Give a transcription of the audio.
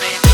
mommy.